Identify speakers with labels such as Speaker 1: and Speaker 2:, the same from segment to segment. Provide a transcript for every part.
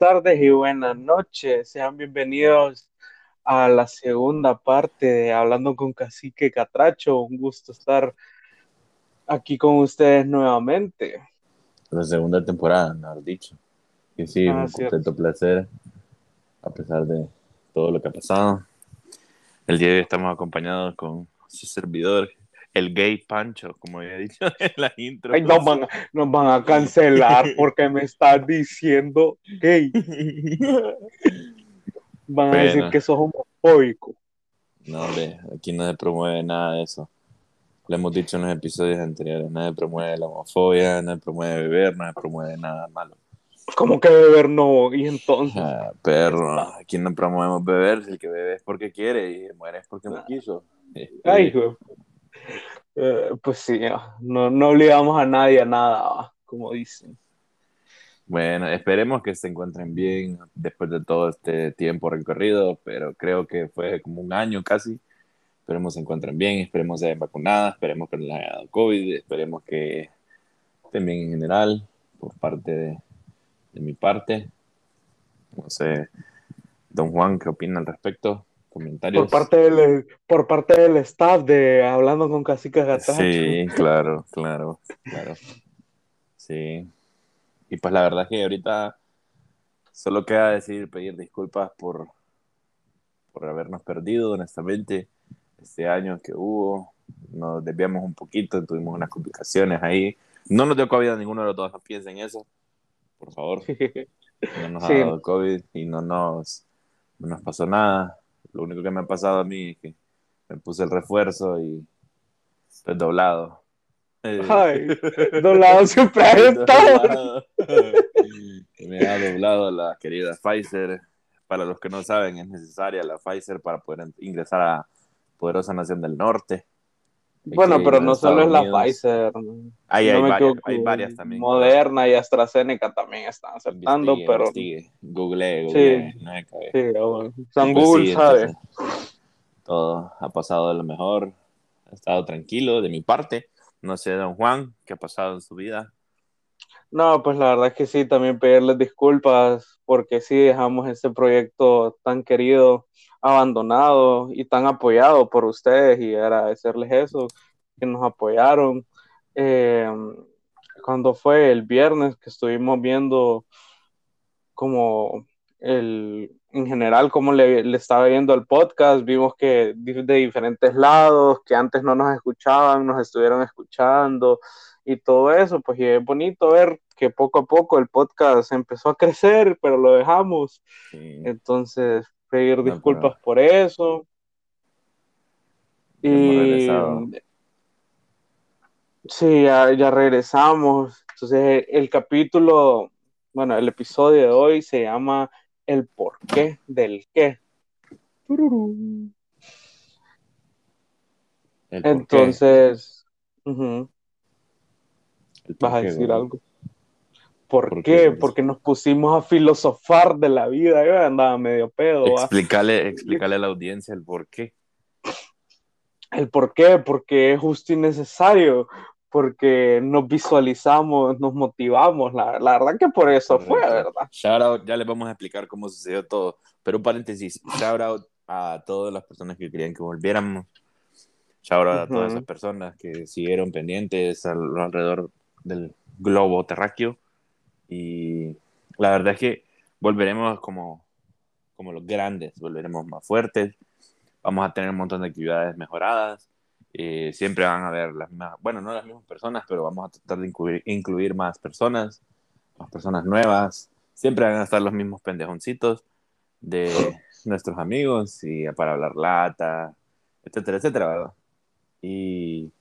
Speaker 1: tardes y buenas noches. Sean bienvenidos a la segunda parte de Hablando con Cacique Catracho. Un gusto estar aquí con ustedes nuevamente.
Speaker 2: La segunda temporada, mejor dicho. Y sí,
Speaker 1: Ah,
Speaker 2: un
Speaker 1: cierto.
Speaker 2: completo placer, a pesar de todo lo que ha pasado. El día de hoy estamos acompañados con su servidor, el gay Pancho, como había dicho en la intro.
Speaker 1: Ay, nos, van, nos van a cancelar porque me estás diciendo gay. Van a decir que sos homofóbico.
Speaker 2: No, hombre, aquí no se promueve nada de eso. Lo hemos dicho en los episodios anteriores, nadie promueve la homofobia, nadie promueve beber, nadie promueve nada malo.
Speaker 1: Como que beber no. Y entonces.
Speaker 2: Ah, perro, aquí no promovemos beber, el que bebe es porque quiere y muere es porque no quiso.
Speaker 1: Ay, hijo. Eh, pues sí, no, no obligamos a nadie a nada, como dicen.
Speaker 2: Bueno, esperemos que se encuentren bien después de todo este tiempo recorrido, pero creo que fue como un año casi. Esperemos se encuentren bien, esperemos se hayan vacunado, esperemos que no haya dado COVID, esperemos que estén bien en general, por parte de, de mi parte. No sé, don Juan, ¿qué opina al respecto? Comentarios.
Speaker 1: Por parte del, por parte del staff de Hablando con Cacique Gatacho.
Speaker 2: Sí, claro, claro, claro. Sí. Y pues la verdad es que ahorita solo queda decir, pedir disculpas por, por habernos perdido, honestamente, este año que hubo. Nos desviamos un poquito, tuvimos unas complicaciones ahí. No nos dio COVID a ninguno de los dos, no piensen eso, por favor. No nos ha dado COVID y no nos, no nos pasó nada. Lo único que me ha pasado a mí es que me puse el refuerzo y estoy doblado. Eh,
Speaker 1: Ay, doblado siempre ha estado.
Speaker 2: doblado. Me ha doblado la querida Pfizer. Para los que no saben, es necesaria la Pfizer para poder ingresar a Poderosa Nación del Norte.
Speaker 1: Bueno, pero no
Speaker 2: Estados
Speaker 1: solo es la. Pfizer.
Speaker 2: Ahí
Speaker 1: no
Speaker 2: hay, varias, hay varias también.
Speaker 1: Moderna y AstraZeneca también están aceptando,
Speaker 2: Investigue,
Speaker 1: pero
Speaker 2: investigue. Google, Google. No hay que ver.
Speaker 1: sí, bueno, San
Speaker 2: Pues
Speaker 1: Google
Speaker 2: sí,
Speaker 1: sabe.
Speaker 2: entonces, todo ha pasado de lo mejor. Ha estado tranquilo de mi parte. No sé, don Juan, qué ha pasado en su vida.
Speaker 1: No, pues la verdad es que sí, también pedirles disculpas porque sí dejamos este proyecto tan querido abandonado y tan apoyado por ustedes y agradecerles eso, que nos apoyaron. Eh, cuando fue el viernes que estuvimos viendo como el, en general, cómo le, le estaba viendo al podcast, vimos que de de diferentes lados, que antes no nos escuchaban, nos estuvieron escuchando y todo eso, pues y es bonito ver que poco a poco el podcast empezó a crecer, pero lo dejamos.
Speaker 2: Sí,
Speaker 1: Entonces, pedir
Speaker 2: No,
Speaker 1: disculpas por eso.
Speaker 2: hemos
Speaker 1: Y
Speaker 2: regresado.
Speaker 1: sí, ya, ya regresamos. Entonces, el capítulo, bueno, el episodio de hoy se llama El porqué del qué. Tururú. Entonces, vas a decir algo. ¿Por,
Speaker 2: ¿Por
Speaker 1: qué?
Speaker 2: qué?
Speaker 1: Porque nos pusimos a filosofar de la vida. Yo andaba medio pedo.
Speaker 2: Explícale, explícale a la audiencia el por qué.
Speaker 1: ¿El por qué? Porque es justo y necesario. Porque nos visualizamos, nos motivamos. La, la verdad que por eso fue. ¿verdad?
Speaker 2: Shout out, ya les vamos a explicar cómo sucedió todo. Pero un paréntesis, shout out a todas las personas que querían que volviéramos. Shout out a todas esas personas que siguieron pendientes al- alrededor del globo terráqueo. Y la verdad es que volveremos como, como los grandes, volveremos más fuertes. Vamos a tener un montón de actividades mejoradas. Eh, siempre van a haber las mismas, bueno, no las mismas personas, pero vamos a tratar de incluir, incluir más personas, más personas nuevas. Siempre van a estar los mismos pendejoncitos de nuestros amigos y para hablar lata, etcétera, etcétera, ¿verdad? Y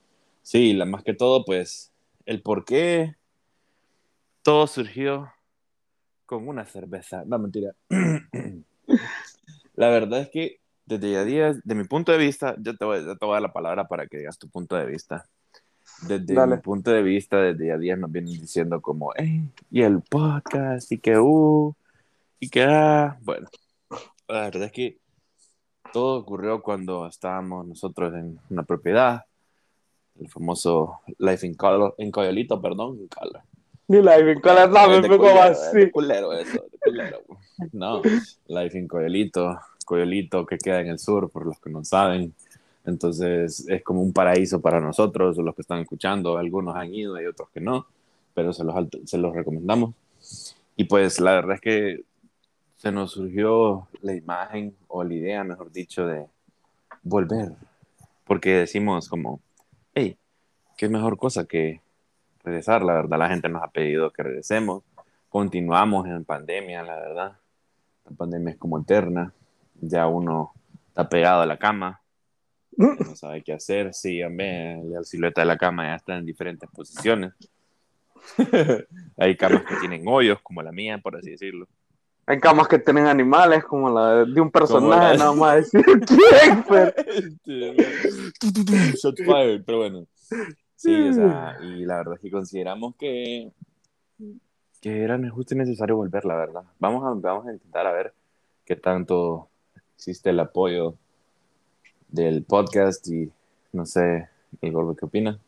Speaker 2: sí, la, más que todo, pues, el por qué todo surgió con una cerveza. No, mentira. la verdad es que desde ya días, de mi punto de vista, yo te, voy, yo te voy a dar la palabra para que digas tu punto de vista. Desde
Speaker 1: Dale.
Speaker 2: mi punto de vista, desde ya días nos vienen diciendo como, hey, y el podcast, y que uh, y que ah. Bueno, la verdad es que todo ocurrió cuando estábamos nosotros en una propiedad, el famoso Life in Color, en Coyolito, perdón, in Color.
Speaker 1: Ni la
Speaker 2: Es
Speaker 1: nave,
Speaker 2: de
Speaker 1: me
Speaker 2: culero, es de
Speaker 1: así.
Speaker 2: culero eso, de no, Life in Coyolito, Coyolito que queda en el sur, por los que no saben. Entonces es como un paraíso para nosotros, los que están escuchando. Algunos han ido y otros que no, pero se los, se los recomendamos. Y pues la verdad es que se nos surgió la imagen o la idea, mejor dicho, de volver. Porque decimos como, hey, qué mejor cosa que regresar. La verdad, la gente nos ha pedido que regresemos. Continuamos en pandemia, la verdad. La pandemia es como eterna. Ya uno está pegado a la cama, no sabe qué hacer. Sí, la silueta de la cama ya está en diferentes posiciones. Hay camas que tienen hoyos, como la mía, por así decirlo.
Speaker 1: Hay camas que tienen animales, como la de, un personaje, nada más decir quién,
Speaker 2: pero... pero bueno. Sí, o sea, y la verdad es que consideramos que, que era justo y necesario volver, la verdad. Vamos a, vamos a intentar a ver qué tanto existe el apoyo del podcast y no sé, el gordo, ¿qué opina?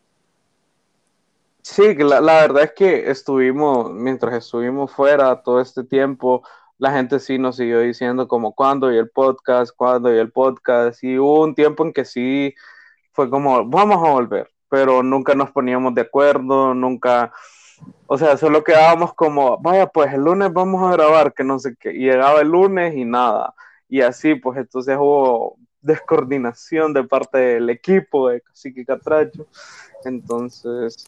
Speaker 1: Sí, la, la verdad es que estuvimos, mientras estuvimos fuera todo este tiempo, la gente sí nos siguió diciendo como cuándo y el podcast, cuándo y el podcast, y hubo un tiempo en que sí fue como, vamos a volver, pero nunca nos poníamos de acuerdo, nunca, o sea, solo quedábamos como, vaya, pues el lunes vamos a grabar, que no sé qué, llegaba el lunes y nada, y así, pues entonces hubo descoordinación de parte del equipo de Cacique Catracho, entonces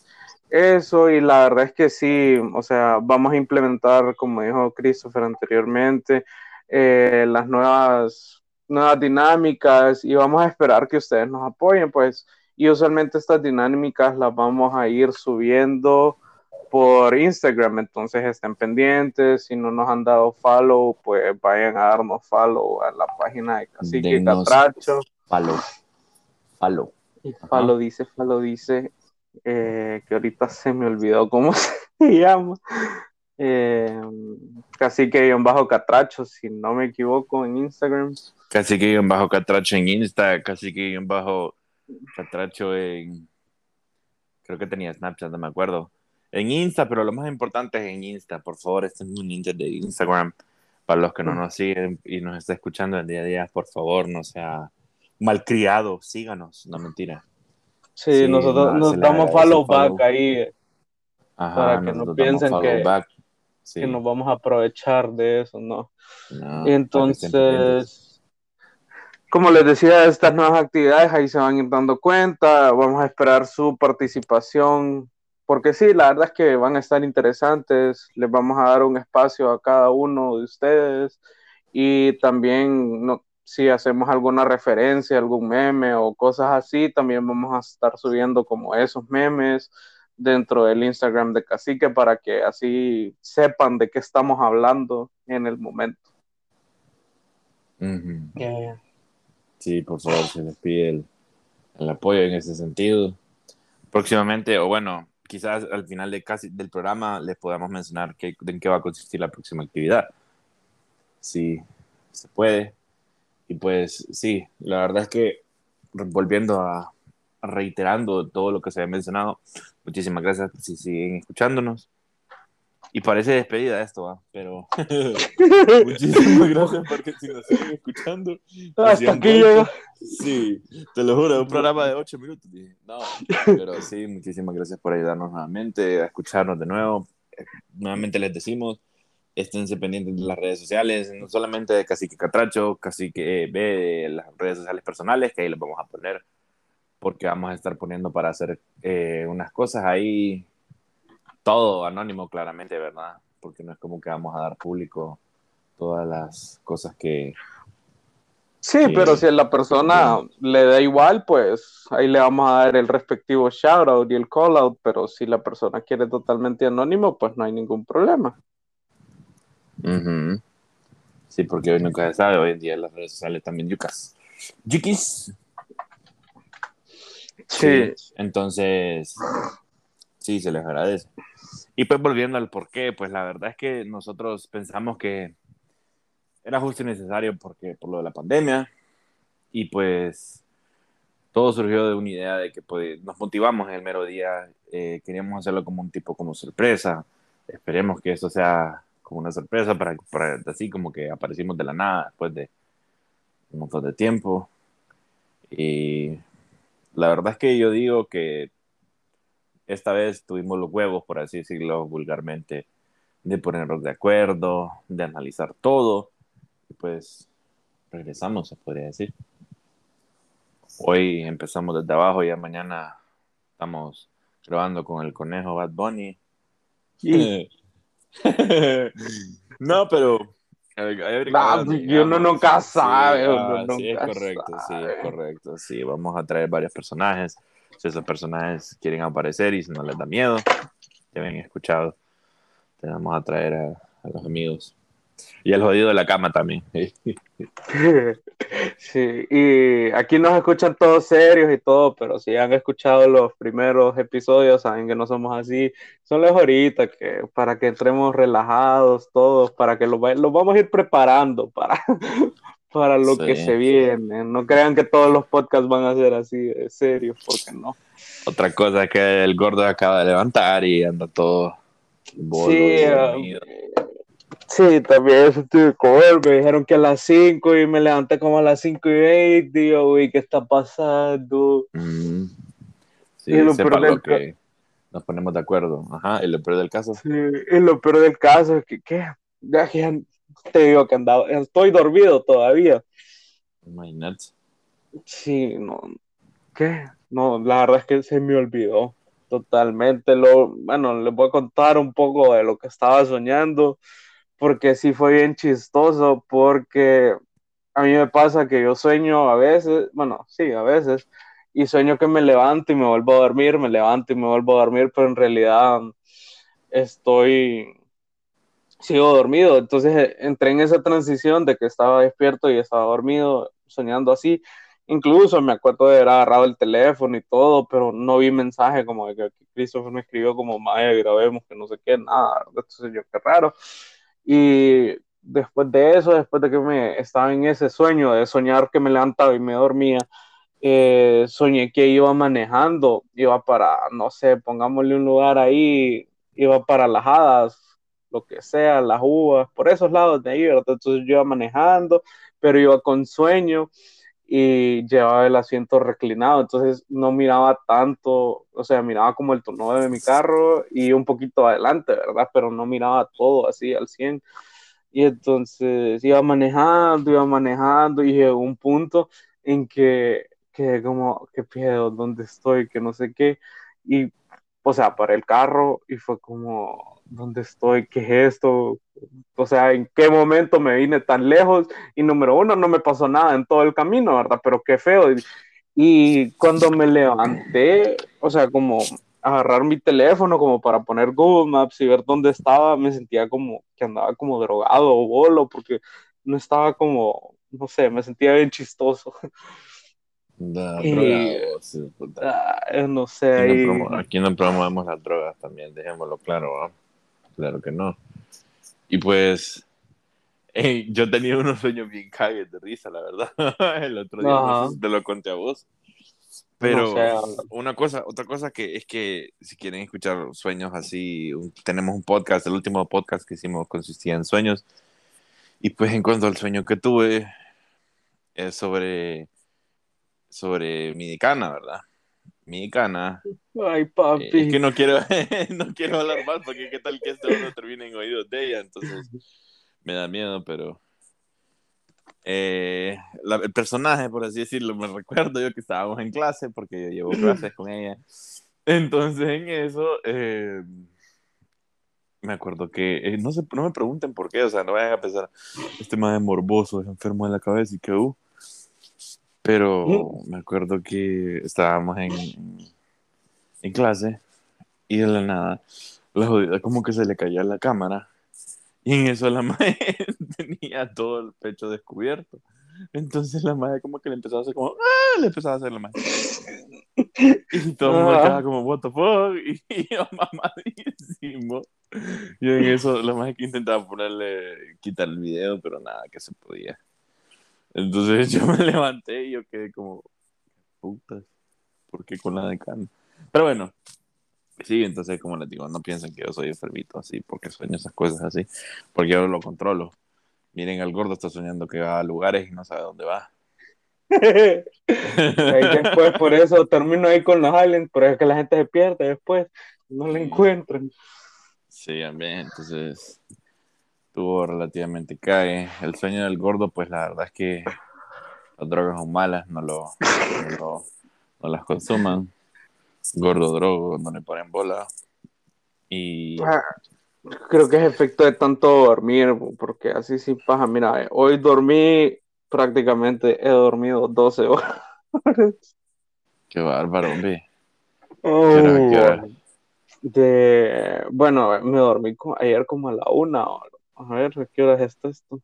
Speaker 1: eso y la verdad es que sí, o sea, vamos a implementar, como dijo Christopher anteriormente, eh, las nuevas, nuevas dinámicas y vamos a esperar que ustedes nos apoyen, pues y usualmente estas dinámicas las vamos a ir subiendo por Instagram, entonces estén pendientes, si no nos han dado follow, pues vayan a darnos follow a la página de Cacique Catracho.
Speaker 2: Follow, follow.
Speaker 1: Y follow dice, follow dice, eh, que ahorita se me olvidó cómo se llama. Eh, bajo catracho, si no me equivoco, en Instagram.
Speaker 2: Cacique bajo catracho en Insta, cacique bajo Catracho en. Creo que tenía Snapchat, no me acuerdo. En Insta, pero lo más importante es en Insta. Por favor, este es un ninja de Instagram. Para los que no nos siguen y nos está escuchando el día a día, por favor, no sea malcriado, síganos. No mentira.
Speaker 1: Sí, nosotros nos damos follow back ahí. para que no piensen que, que nos vamos a aprovechar de eso, ¿no? no Entonces como les decía, estas nuevas actividades ahí se van a ir dando cuenta, vamos a esperar su participación, porque sí, la verdad es que van a estar interesantes, les vamos a dar un espacio a cada uno de ustedes y también no, si hacemos alguna referencia, algún meme o cosas así, también vamos a estar subiendo como esos memes dentro del Instagram de Cacique para que así sepan de qué estamos hablando en el momento.
Speaker 2: Sí, por favor, se les pide el, apoyo en ese sentido. Próximamente, o bueno, quizás al final de casi del programa les podamos mencionar qué, en qué va a consistir la próxima actividad. Sí, se puede. Y pues sí, la verdad es que volviendo a, reiterando todo lo que se ha mencionado, muchísimas gracias si siguen escuchándonos. Y parece despedida esto, pero muchísimas gracias porque si nos siguen escuchando.
Speaker 1: Hasta aquí llegó.
Speaker 2: Sí, te lo juro, un programa de ocho minutos. No, pero sí, muchísimas gracias por ayudarnos nuevamente, a escucharnos de nuevo. Nuevamente les decimos, esténse pendientes de las redes sociales, no solamente de Cacique Catracho, Cacique B, las redes sociales personales, que ahí les vamos a poner, porque vamos a estar poniendo para hacer eh, unas cosas ahí todo anónimo claramente, ¿verdad? Porque no es como que vamos a dar público todas las cosas que...
Speaker 1: Sí, pero si a la persona le da igual, pues ahí le vamos a dar el respectivo shout out y el call out, pero si la persona quiere totalmente anónimo, pues no hay ningún problema.
Speaker 2: Sí, porque hoy nunca se sabe, hoy en día las redes sociales también yucas. Yukis. Sí. Entonces, sí, se les agradece. Y pues volviendo al por qué, pues la verdad es que nosotros pensamos que era justo y necesario porque, por lo de la pandemia y pues todo surgió de una idea de que pues, nos motivamos en el mero día, eh, queríamos hacerlo como un tipo como sorpresa, esperemos que eso sea como una sorpresa para, para así como que aparecimos de la nada después de un montón de tiempo. Y la verdad es que yo digo que esta vez tuvimos los huevos, por así decirlo vulgarmente, de ponernos de acuerdo, de analizar todo. Y pues regresamos, se podría decir. Hoy empezamos desde abajo y ya mañana estamos grabando con el conejo Bad Bunny. no, pero
Speaker 1: no, uno nunca sabe.
Speaker 2: Sí, es correcto, sí, es correcto. Sí, vamos a traer varios personajes. Si esos personajes quieren aparecer y si no les da miedo, ya habían escuchado, te vamos a traer a, a los amigos. Y el jodido de la cama también.
Speaker 1: Sí, y aquí nos escuchan todos serios y todo, pero si han escuchado los primeros episodios, saben que no somos así. Son los ahorita, que para que entremos relajados todos, para que los, vamos a ir preparando para, para lo que se viene. No crean que todos los podcasts van a ser así de serios, porque no.
Speaker 2: Otra cosa es que el gordo acaba de levantar y anda todo.
Speaker 1: sí, Sí, también eso tuve que Me dijeron que a las 5 y me levanté como a las 5 y 20. Digo, uy, ¿qué está pasando?
Speaker 2: Mm. Sí, y lo peor del que nos ponemos de acuerdo. Ajá, y lo peor del caso.
Speaker 1: Sí, y lo peor del caso es que, ¿qué? Ya, te digo que andaba, estoy dormido todavía.
Speaker 2: Imagínate.
Speaker 1: Sí, no. ¿Qué? No, la verdad es que se me olvidó totalmente. Lo, bueno, les voy a contar un poco de lo que estaba soñando porque sí fue bien chistoso, porque a mí me pasa que yo sueño a veces, bueno, sí, a veces, y sueño que me levanto y me vuelvo a dormir, me levanto y me vuelvo a dormir, pero en realidad estoy, sigo dormido. Entonces entré en esa transición de que estaba despierto y estaba dormido, soñando así. Incluso me acuerdo de haber agarrado el teléfono y todo, pero no vi mensaje como de que Christopher me escribió como, Maya, grabemos, que no sé qué, nada. Entonces yo, qué raro. Y después de eso, después de que me estaba en ese sueño de soñar que me levantaba y me dormía, eh, soñé que iba manejando, iba para, no sé, pongámosle un lugar ahí, iba para las hadas, lo que sea, las uvas, por esos lados de ahí, ¿verdad? Entonces yo iba manejando, pero iba con sueño y llevaba el asiento reclinado, entonces no miraba tanto, o sea, miraba como el tono de mi carro y un poquito adelante, ¿verdad? Pero no miraba todo así al 100. Y entonces iba manejando, iba manejando y llegó un punto en que, que como, ¿qué pedo? ¿Dónde estoy? Que no sé qué. Y, o sea, paré el carro y fue como, ¿dónde estoy? ¿Qué es esto? O sea, ¿en qué momento me vine tan lejos? Y número uno, no me pasó nada en todo el camino, ¿verdad? Pero qué feo. Y, cuando me levanté, o sea, como agarrar mi teléfono como para poner Google Maps y ver dónde estaba, me sentía como que andaba como drogado o bolo, porque no estaba como, no sé, me sentía bien chistoso.
Speaker 2: Da, drogado,
Speaker 1: ah, no sé.
Speaker 2: Aquí, no aquí, no promovemos las drogas también, dejémoslo claro. ¿no? claro que no. Y pues, yo tenía unos sueños bien cagues de risa, la verdad. El otro día te lo conté a vos. Pero una cosa, otra cosa que es que si quieren escuchar sueños así, tenemos un podcast, el último podcast que hicimos consistía en sueños. Y pues en cuanto al sueño que tuve, es sobre, sobre mi decana, ¿verdad? Mi cana.
Speaker 1: Ay, papi.
Speaker 2: es que no quiero, no quiero hablar más porque qué tal que esto no termine en oídos de ella, entonces me da miedo, pero eh, el personaje, por así decirlo, me recuerdo yo que estábamos en clase porque yo llevo clases con ella. Entonces en eso eh, me acuerdo que eh, no, se, no me pregunten por qué, o sea, no vayan a pensar, este más es morboso, es enfermo de la cabeza y que uh, pero me acuerdo que estábamos en, en clase y de la nada, la jodida como que se le caía la cámara y en eso la madre tenía todo el pecho descubierto. Entonces la madre como que le empezaba a hacer como, ¡ah! Le empezaba a hacer la madre. Y todo el mundo quedaba como, what the fuck? Y yo mamadísimo. Y en eso la madre que intentaba ponerle, quitar el video, pero nada, que se podía. Entonces yo me levanté y yo quedé como, putas, ¿por qué con la decana? Pero bueno, Sí, entonces, como les digo, no piensen que yo soy enfermito así, porque sueño esas cosas así, porque yo lo controlo. Miren, el gordo está soñando que va a lugares y no sabe dónde va.
Speaker 1: después, por eso termino ahí con los aliens, pero es que la gente se pierde después, no la encuentran.
Speaker 2: Sí, también, entonces tuvo relativamente cae. El sueño del gordo, pues la verdad es que las drogas son malas, no, lo, no, las consuman. Gordo drogo, no le ponen bola. Y.
Speaker 1: Ah, creo que es efecto de tanto dormir, porque así sí pasa. Mira, hoy dormí prácticamente, he dormido 12 horas.
Speaker 2: Qué bárbaro, hombre.
Speaker 1: Oh, de, bueno, me dormí ayer como a la una. A ver, ¿qué hora es esto?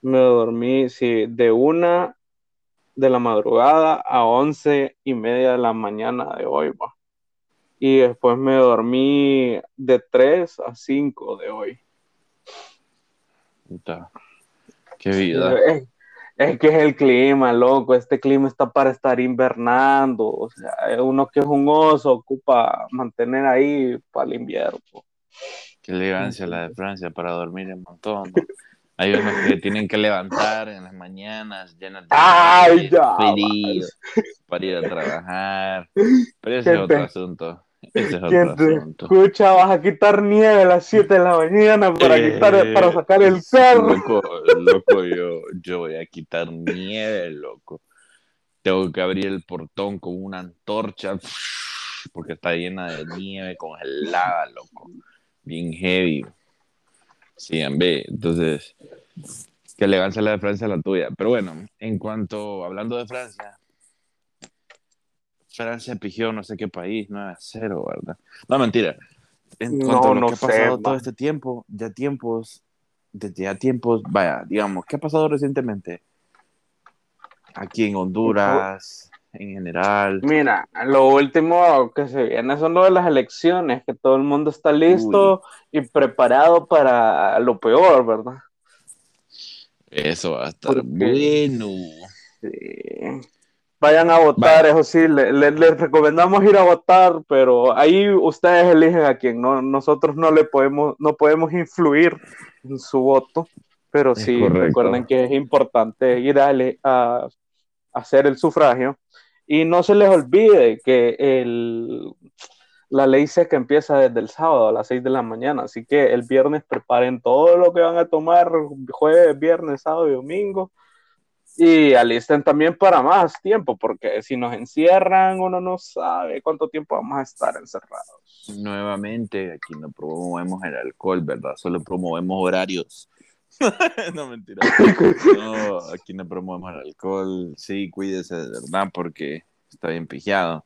Speaker 1: Me dormí, sí, de una de la madrugada a once y media de la mañana de hoy, va. Y después me dormí de tres a cinco de hoy.
Speaker 2: Qué vida.
Speaker 1: Es, que es el clima, loco. Este clima está para estar invernando. O sea, uno que es un oso ocupa mantener ahí para el invierno.
Speaker 2: Qué elegancia la de Francia para dormir en montón. Hay unos que tienen que levantar en las mañanas llenas de
Speaker 1: Ay, ya,
Speaker 2: frío para ir a trabajar. Pero ese es otro asunto. Ese es otro asunto.
Speaker 1: Escucha, vas a quitar nieve a las 7 de la mañana para, quitar, para sacar el cerro.
Speaker 2: Loco, loco yo, yo voy a quitar nieve, loco. Tengo que abrir el portón con una antorcha porque está llena de nieve congelada, loco. Bien heavy. Sí, en B. Entonces, que elegancia la de Francia la tuya. Pero bueno, en cuanto, hablando de Francia, Francia pigió no sé qué país, 9 a 0, ¿verdad? No, mentira. En cuanto no, a lo que ha pasado todo este tiempo, ya tiempos, desde ya tiempos, vaya, digamos, ¿qué ha pasado recientemente? Aquí en Honduras, en general.
Speaker 1: Mira, lo último que se viene son lo de las elecciones, que todo el mundo está listo y preparado para lo peor, ¿verdad?
Speaker 2: Eso va a estar bueno.
Speaker 1: Sí. Vayan a votar, eso sí, les recomendamos ir a votar, pero ahí ustedes eligen a quién, ¿no? Nosotros no le podemos, no podemos influir en su voto, pero sí recuerden que es importante ir a, a, hacer el sufragio y no se les olvide que el, la ley seca empieza desde el sábado a las 6 de la mañana, así que el viernes preparen todo lo que van a tomar, jueves, viernes, sábado y domingo y alisten también para más tiempo, porque si nos encierran, uno no sabe cuánto tiempo vamos a estar encerrados.
Speaker 2: Nuevamente, aquí no promovemos el alcohol, ¿verdad? Solo promovemos horarios. no, mentira. No, aquí no promovemos el alcohol. Sí, cuídese de verdad, porque está bien pijado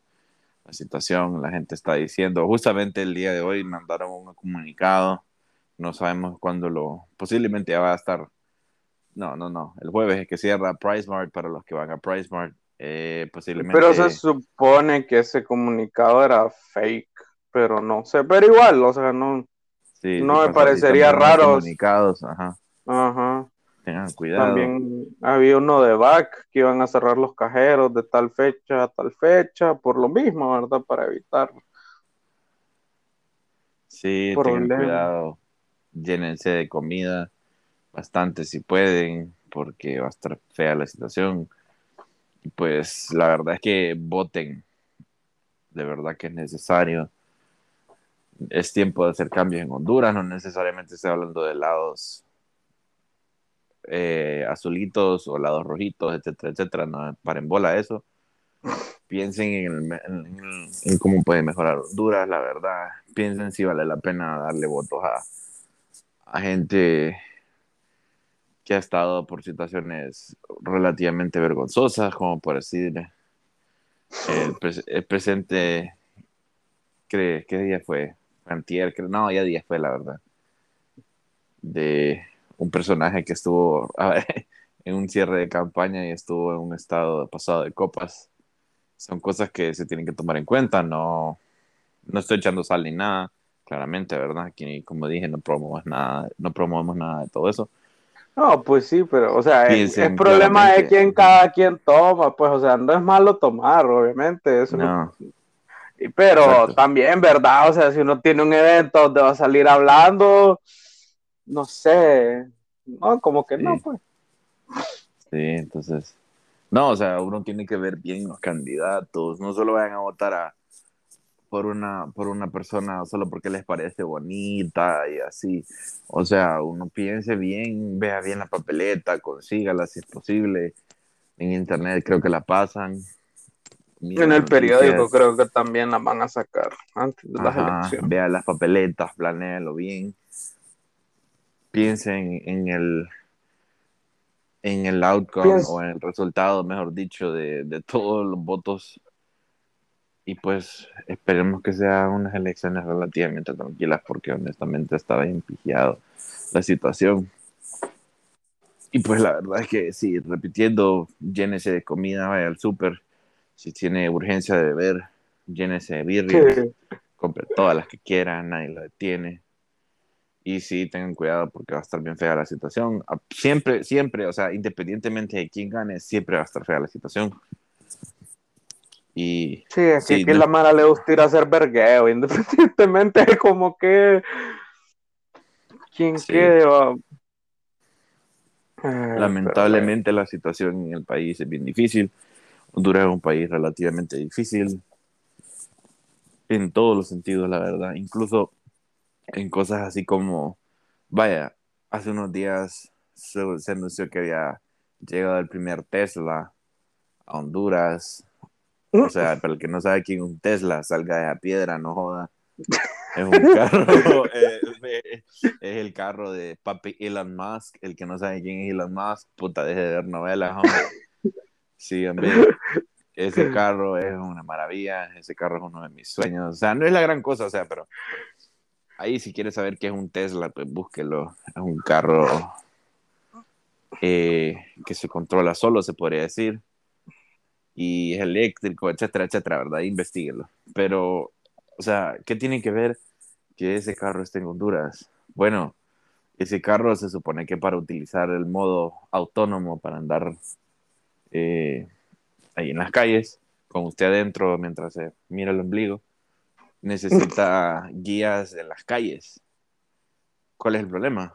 Speaker 2: la situación. La gente está diciendo, justamente el día de hoy mandaron un comunicado. No sabemos cuándo lo, posiblemente ya va a estar no, no, no. El jueves es que cierra PriceMart para los que van a PriceMart. Eh, posiblemente.
Speaker 1: Pero se supone que ese comunicado era fake, pero no sé. Pero igual, o sea, no, no me parecería raro.
Speaker 2: Comunicados, ajá.
Speaker 1: Ajá.
Speaker 2: Tengan cuidado.
Speaker 1: También había uno de back que iban a cerrar los cajeros de tal fecha a tal fecha, por lo mismo, ¿verdad? Para evitar.
Speaker 2: Sí, tengan cuidado. Llénense de comida bastante si pueden, porque va a estar fea la situación. Pues la verdad es que voten, de verdad que es necesario. Es tiempo de hacer cambios en Honduras, no necesariamente estoy hablando de lados eh, azulitos o lados rojitos, etcétera, etcétera, no paren bola eso. Piensen en, en, cómo puede mejorar Honduras, la verdad. Piensen si vale la pena darle votos a, a gente que ha estado por situaciones relativamente vergonzosas, como por decir, el, presente, ¿qué, ¿qué día fue? Antier, no, ya día fue, la verdad, de un personaje que estuvo en un cierre de campaña y estuvo en un estado pasado de copas. Son cosas que se tienen que tomar en cuenta, no, no estoy echando sal ni nada, claramente, ¿verdad? Aquí, como dije, no promovemos nada, no promovemos nada de todo eso
Speaker 1: no, pues sí, pero, o sea, el, problema de quién cada quien toma, pues, o sea, no es malo tomar, obviamente, eso
Speaker 2: no.
Speaker 1: Pero también, ¿verdad? O sea, si uno tiene un evento donde va a salir hablando, no sé, no, como que no, pues.
Speaker 2: Sí, entonces, no, o sea, uno tiene que ver bien los candidatos, no solo vayan a votar a, por, una, por una persona solo porque les parece bonita y así. O sea, uno piense bien, vea bien la papeleta, consígala si es posible. En internet creo que la pasan.
Speaker 1: en el periódico creo que también la van a sacar antes de las elecciones.
Speaker 2: Vea las papeletas, planéalo bien. Piensen en el en el outcome o en el resultado, mejor dicho, de, de, todos los votos. Y pues esperemos que sean unas elecciones relativamente tranquilas, porque honestamente estaba impijado la situación. Y pues la verdad es que sí, repitiendo, llénese de comida, vaya al súper. Si tiene urgencia de beber, llénese de birrias, compre todas las que quiera, nadie lo detiene y sí, tengan cuidado porque va a estar bien fea la situación. Ah, siempre, siempre, o sea, independientemente de quién gane, siempre va a estar fea la situación. Y,
Speaker 1: sí, es que la mala le gusta ir a hacer vergueo, independientemente como que quien quede va...
Speaker 2: Eh, Lamentablemente la situación en el país es bien difícil. Honduras es un país relativamente difícil en todos los sentidos, la verdad. Incluso en cosas así como, vaya, hace unos días se, anunció que había llegado el primer Tesla a Honduras. O sea, para el que no sabe quién es un Tesla, salga de la piedra, no joda. Es un carro, es, el carro de papi Elon Musk. El que no sabe quién es Elon Musk, puta, deje de ver novelas, hombre. Sí, hombre. Ese carro es una maravilla, ese carro es uno de mis sueños. O sea, no es la gran cosa, o sea, pero ahí si quieres saber qué es un Tesla, pues búsquelo. Es un carro eh, que se controla solo, se podría decir. Y es eléctrico, etcétera, etcétera, ¿verdad? Investíguelo. Pero, o sea, ¿qué tiene que ver que ese carro esté en Honduras? Bueno, ese carro se supone que para utilizar el modo autónomo para andar eh, ahí en las calles, con usted adentro mientras se mira el ombligo, necesita guías en las calles. ¿Cuál es el problema?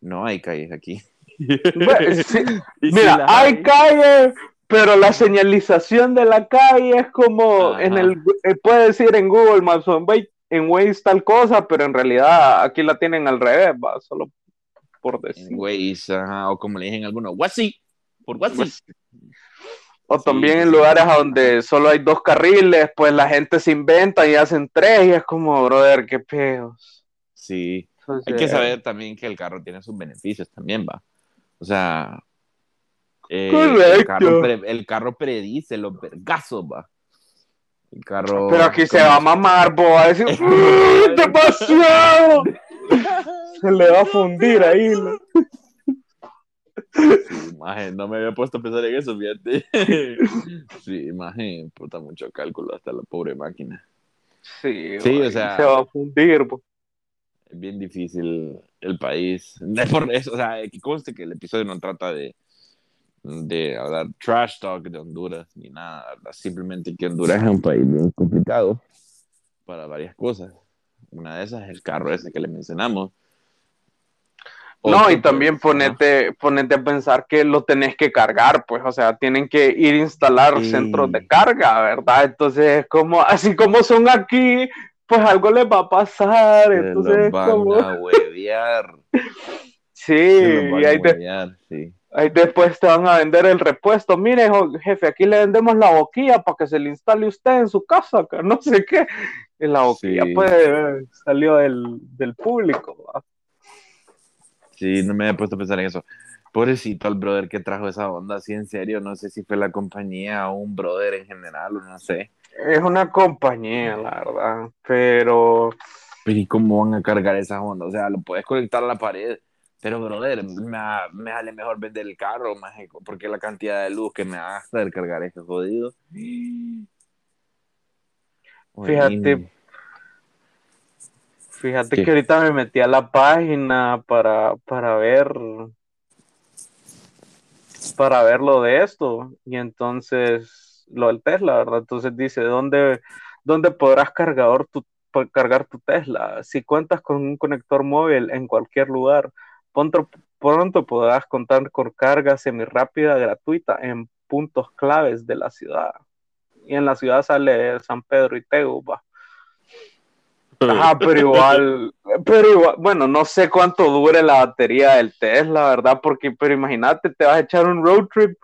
Speaker 2: No hay calles aquí.
Speaker 1: Mira, hay, calles, pero la señalización de la calle es como en el eh, puede decir en Google Maps o en Waze, tal cosa, pero en realidad aquí la tienen al revés, va, solo por decir.
Speaker 2: Waze, o como le dicen algunos, Wasi, por Wasi.
Speaker 1: O también en lugares donde solo hay dos carriles, pues la gente se inventa y hacen tres y es como, brother, qué peos.
Speaker 2: Sí. hay que saber también que el carro tiene sus beneficios también, va. O sea, eh, el, carro el, carro predice los vergazos, va. El carro.
Speaker 1: Pero aquí se va a mamar, bo, a decir, ¡demasiado! se le va a fundir ahí. ¿no?
Speaker 2: Sí, imagen, no me había puesto a pensar en eso, fíjate. Sí, imagen, puta, mucho cálculo hasta la pobre máquina.
Speaker 1: Sí, sí o sea. Se va a fundir,
Speaker 2: Es bien difícil el país. Es por eso, o sea, que conste que el episodio no trata de, de hablar trash talk de Honduras ni nada, simplemente que Honduras es un país bien complicado para varias cosas. Una de esas es el carro ese que le mencionamos
Speaker 1: no, y también ponete, ponete a pensar que lo tenés que cargar, pues, o sea, tienen que ir a instalar centros de carga, ¿verdad? Entonces, como, así como son aquí, pues algo les va a pasar. entonces,
Speaker 2: van como... a huevear.
Speaker 1: sí, y ahí, sí. ahí, después te van a vender el repuesto. Mire, jefe, aquí le vendemos la boquilla para que se le instale usted en su casa, que no sé qué. Y la boquilla, pues, salió del, del público. ¿verdad?
Speaker 2: Sí, no me había puesto a pensar en eso. Pobrecito al brother que trajo esa onda, así en serio, no sé si fue la compañía o un brother en general, o no sé.
Speaker 1: Es una compañía, la verdad, pero...
Speaker 2: Pero ¿y cómo van a cargar esa onda? O sea, lo puedes conectar a la pared, pero brother, me, me sale mejor vender el carro, mágico, porque la cantidad de luz que me gasta el cargar ese jodido.
Speaker 1: Fíjate, Fíjate que ahorita me metí a la página para, para ver para ver lo de esto y entonces lo del Tesla, ¿verdad? Entonces dice, ¿dónde, ¿dónde podrás cargador tu, cargar tu Tesla? Si cuentas con un conector móvil en cualquier lugar, pronto, pronto podrás contar con carga semirápida gratuita en puntos claves de la ciudad. Y en la ciudad sale San Pedro y Teguba. Ajá, pero igual, pero igual, bueno, no sé cuánto dure la batería del Tesla, ¿verdad? Porque, pero imagínate, te vas a echar un road trip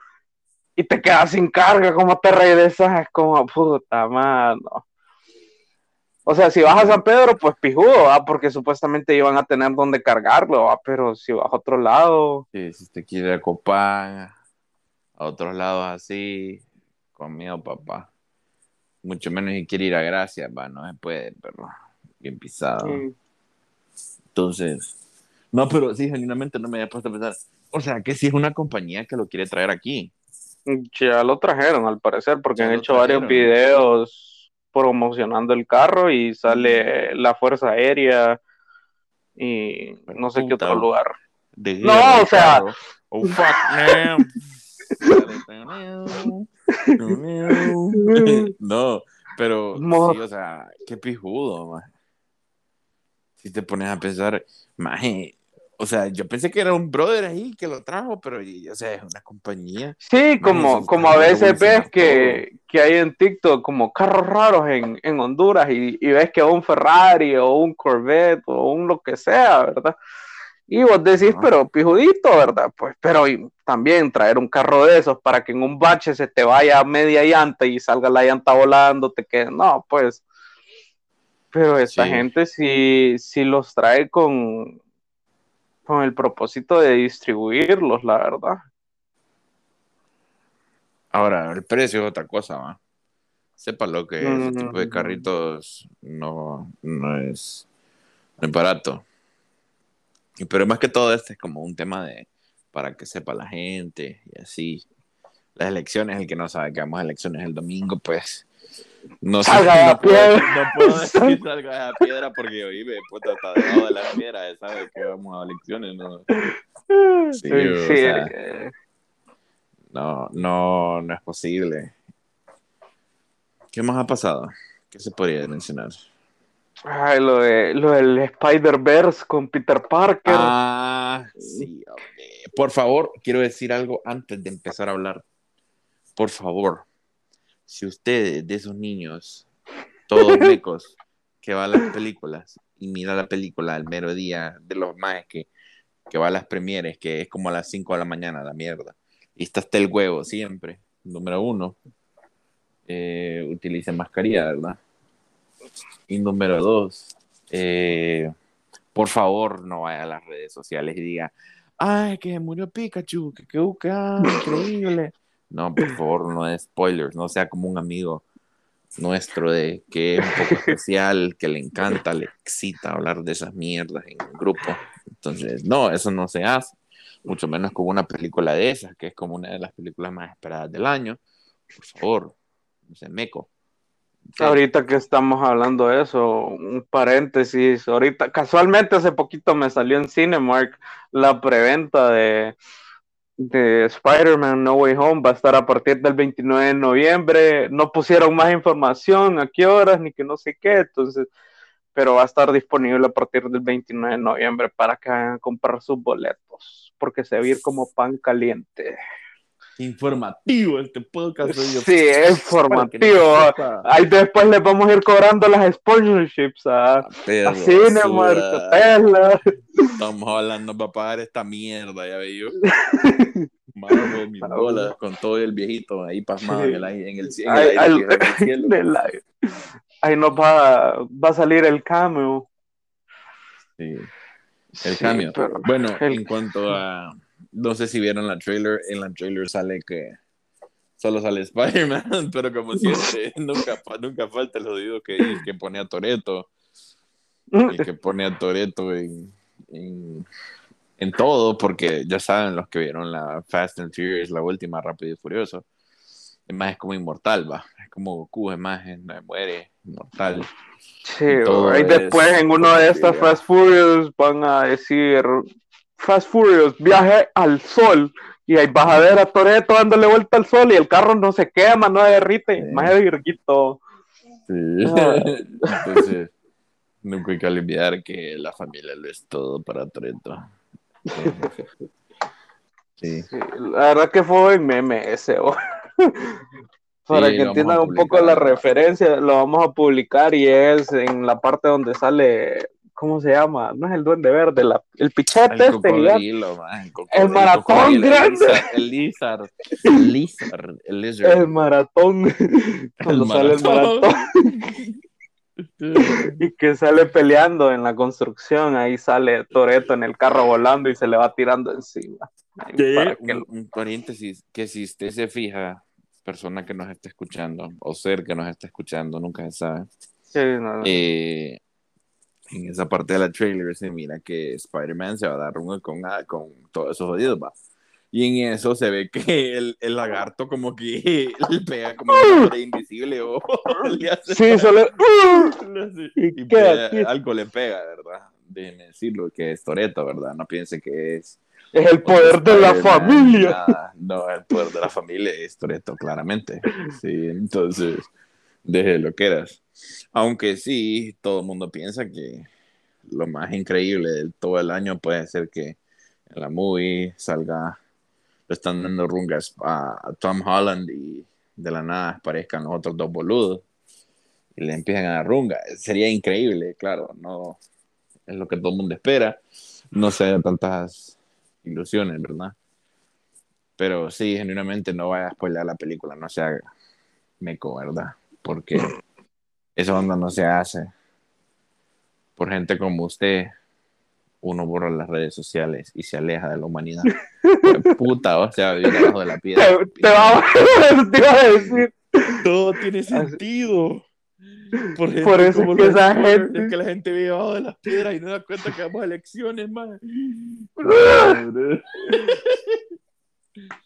Speaker 1: y te quedas sin carga, ¿cómo te regresas? Es como, puta mano. O sea, si vas a San Pedro, pues pijudo, ¿va? porque supuestamente iban a tener donde cargarlo, ¿va? pero si vas a otro lado.
Speaker 2: Sí, si te quiere a a otros lados así, conmigo, papá. Mucho menos si quiere ir a Gracia, va, no se puede, pero bien pisado. Entonces, no, pero sí, genuinamente no me había puesto a pensar. O sea, que si es una compañía que lo quiere traer aquí.
Speaker 1: Ya lo trajeron, al parecer, porque han hecho varios videos promocionando el carro y sale la Fuerza Aérea y no sé qué otro lugar. no, o sea. Oh, fuck,
Speaker 2: no, pero sí, o sea, qué pijudo, man si te pones a pensar, maje, o sea, yo pensé que era un brother ahí que lo trajo, pero, o sea, es una compañía.
Speaker 1: Sí, como, como a veces ves que, que, hay en TikTok como carros raros en, en Honduras y, y, ves que un Ferrari o un Corvette o un lo que sea, ¿verdad? Y vos decís, pero pijudito, ¿verdad? Pues, pero también traer un carro de esos para que en un bache se te vaya media llanta y salga la llanta volando, te quede, no, pues pero esta gente sí, sí los trae con, con el propósito de distribuirlos, la verdad.
Speaker 2: Ahora, el precio es otra cosa, ¿va? Sepa lo que ese tipo de mm. carritos no, no, es, no es barato. Pero más que todo este es como un tema de para que sepa la gente y así. Las elecciones, el que no sabe que vamos a elecciones el domingo, pues no salga de la piedra. no puedo decir salga de la piedra porque hoy me puta está debajo de la piedra, sabe que vamos a elecciones, ¿no? Sí, no, no, no es posible. ¿Qué más ha pasado? ¿Qué se podría mencionar?
Speaker 1: Ay, lo, de, lo del Spider-Verse con Peter Parker.
Speaker 2: Ah, sí, Por favor, quiero decir algo antes de empezar a hablar. Por favor, si ustedes de esos niños, todos mecos, que va a las películas y mira la película al mero día de los más que, que va a las premieres, que es como a las 5 de la mañana, la mierda. Y está hasta el huevo siempre. Número uno, eh, utilicen mascarilla, ¿verdad? Y número dos, eh, por favor no vaya a las redes sociales y diga, ay, que murió Pikachu, que qué increíble. No, por favor, no es spoilers, no sea como un amigo nuestro de que es un poco especial, que le encanta, le excita hablar de esas mierdas en un grupo. Entonces, no, eso no se hace, mucho menos con una película de esas, que es como una de las películas más esperadas del año. Por favor, no se meco.
Speaker 1: Ahorita que estamos hablando de eso, un paréntesis, ahorita casualmente hace poquito me salió en Cinemark la preventa de de Spider-Man No Way Home va a estar a partir del 29 de noviembre. No pusieron más información, a qué horas, ni que no sé qué, entonces, pero va a estar disponible a partir del 29 de noviembre para que vayan a comprar sus boletos, porque se va a ir como pan caliente
Speaker 2: informativo este podcast.
Speaker 1: Sí, es informativo. Ahí después les vamos a ir cobrando las sponsorships a, a, Cinemark, a Tesla.
Speaker 2: Estamos hablando para pagar esta mierda, ya veo. Marvel, mis bolas, con todo el viejito ahí pasmado en el, en el, en el,
Speaker 1: aire, Ahí nos va, va a salir el cameo.
Speaker 2: Sí. El cambio. bueno, en cuanto a no sé si vieron la trailer, en la trailer sale que solo sale Spider-Man, pero como siempre, nunca, nunca falta el jodido que, que pone a Toreto. El que pone a Toreto en, en, todo, porque ya saben los que vieron la Fast and Furious, la última, Rápido y Furioso. Es más, es como inmortal, va. Es como Goku, es más, muere, inmortal.
Speaker 1: Sí, y después en uno de estas Fast Furious van a decir Fast Furious, viaje al sol. Y ahí vas a ver a Toreto dándole vuelta al sol y el carro no se quema, no derrite, más de virguito.
Speaker 2: Sí.
Speaker 1: Ah.
Speaker 2: Entonces, nunca hay que olvidar que la familia lo es todo para Toreto. Sí.
Speaker 1: Sí, la verdad que fue un meme ese. oh. Para
Speaker 2: Sí,
Speaker 1: que entiendan un poco la referencia, lo vamos a publicar y es en la parte donde sale, ¿cómo se llama? No es el duende verde, la- el pichete
Speaker 2: El
Speaker 1: este
Speaker 2: man, el
Speaker 1: El maratón
Speaker 2: cocodrilo,
Speaker 1: grande.
Speaker 2: El lizard, el lizard, el lizard.
Speaker 1: El maratón, cuando sale el maratón y que sale peleando en la construcción, ahí sale Toreto en el carro volando y se le va tirando encima. Para que
Speaker 2: un, un paréntesis, que si usted se fija, persona que nos está escuchando, o ser que nos está escuchando, nunca se sabe,
Speaker 1: Sí, no, no.
Speaker 2: eh, en esa parte de la trailer se mira que Spider-Man se va a dar runga con, ah, con todos esos jodidos, va. Y en eso se ve que el, el lagarto como que le pega como una pared invisible o le hace-
Speaker 1: Sí, solo...
Speaker 2: hace-
Speaker 1: Y
Speaker 2: pega- algo le pega, ¿verdad? Déjenme decirlo, que es Toreto, ¿verdad? No piense que es
Speaker 1: Es el poder de la familia.
Speaker 2: nada. No, el poder de la familia es Toreto, claramente. Sí, entonces, deje lo que eras. Aunque sí, todo el mundo piensa que lo más increíble de todo el año puede ser que en la movie salga, le están dando rungas a, Tom Holland y de la nada aparezcan los otros dos boludos y le empiezan a dar runga. Sería increíble, claro, no es lo que todo el mundo espera. No sé tantas ilusiones, ¿verdad? Pero sí, genuinamente no vaya a spoiler la película, no sea meco, ¿verdad? Porque esa onda no se hace. Por gente como usted, uno borra las redes sociales y se aleja de la humanidad. Puta, o sea, vivir debajo de la piedra.
Speaker 1: Te, te va- te iba a decir.
Speaker 2: Todo tiene sentido. Por, gente
Speaker 1: Por eso es que esa gente-
Speaker 2: Es que la gente vive debajo de las piedras y no da cuenta que vamos a elecciones, man.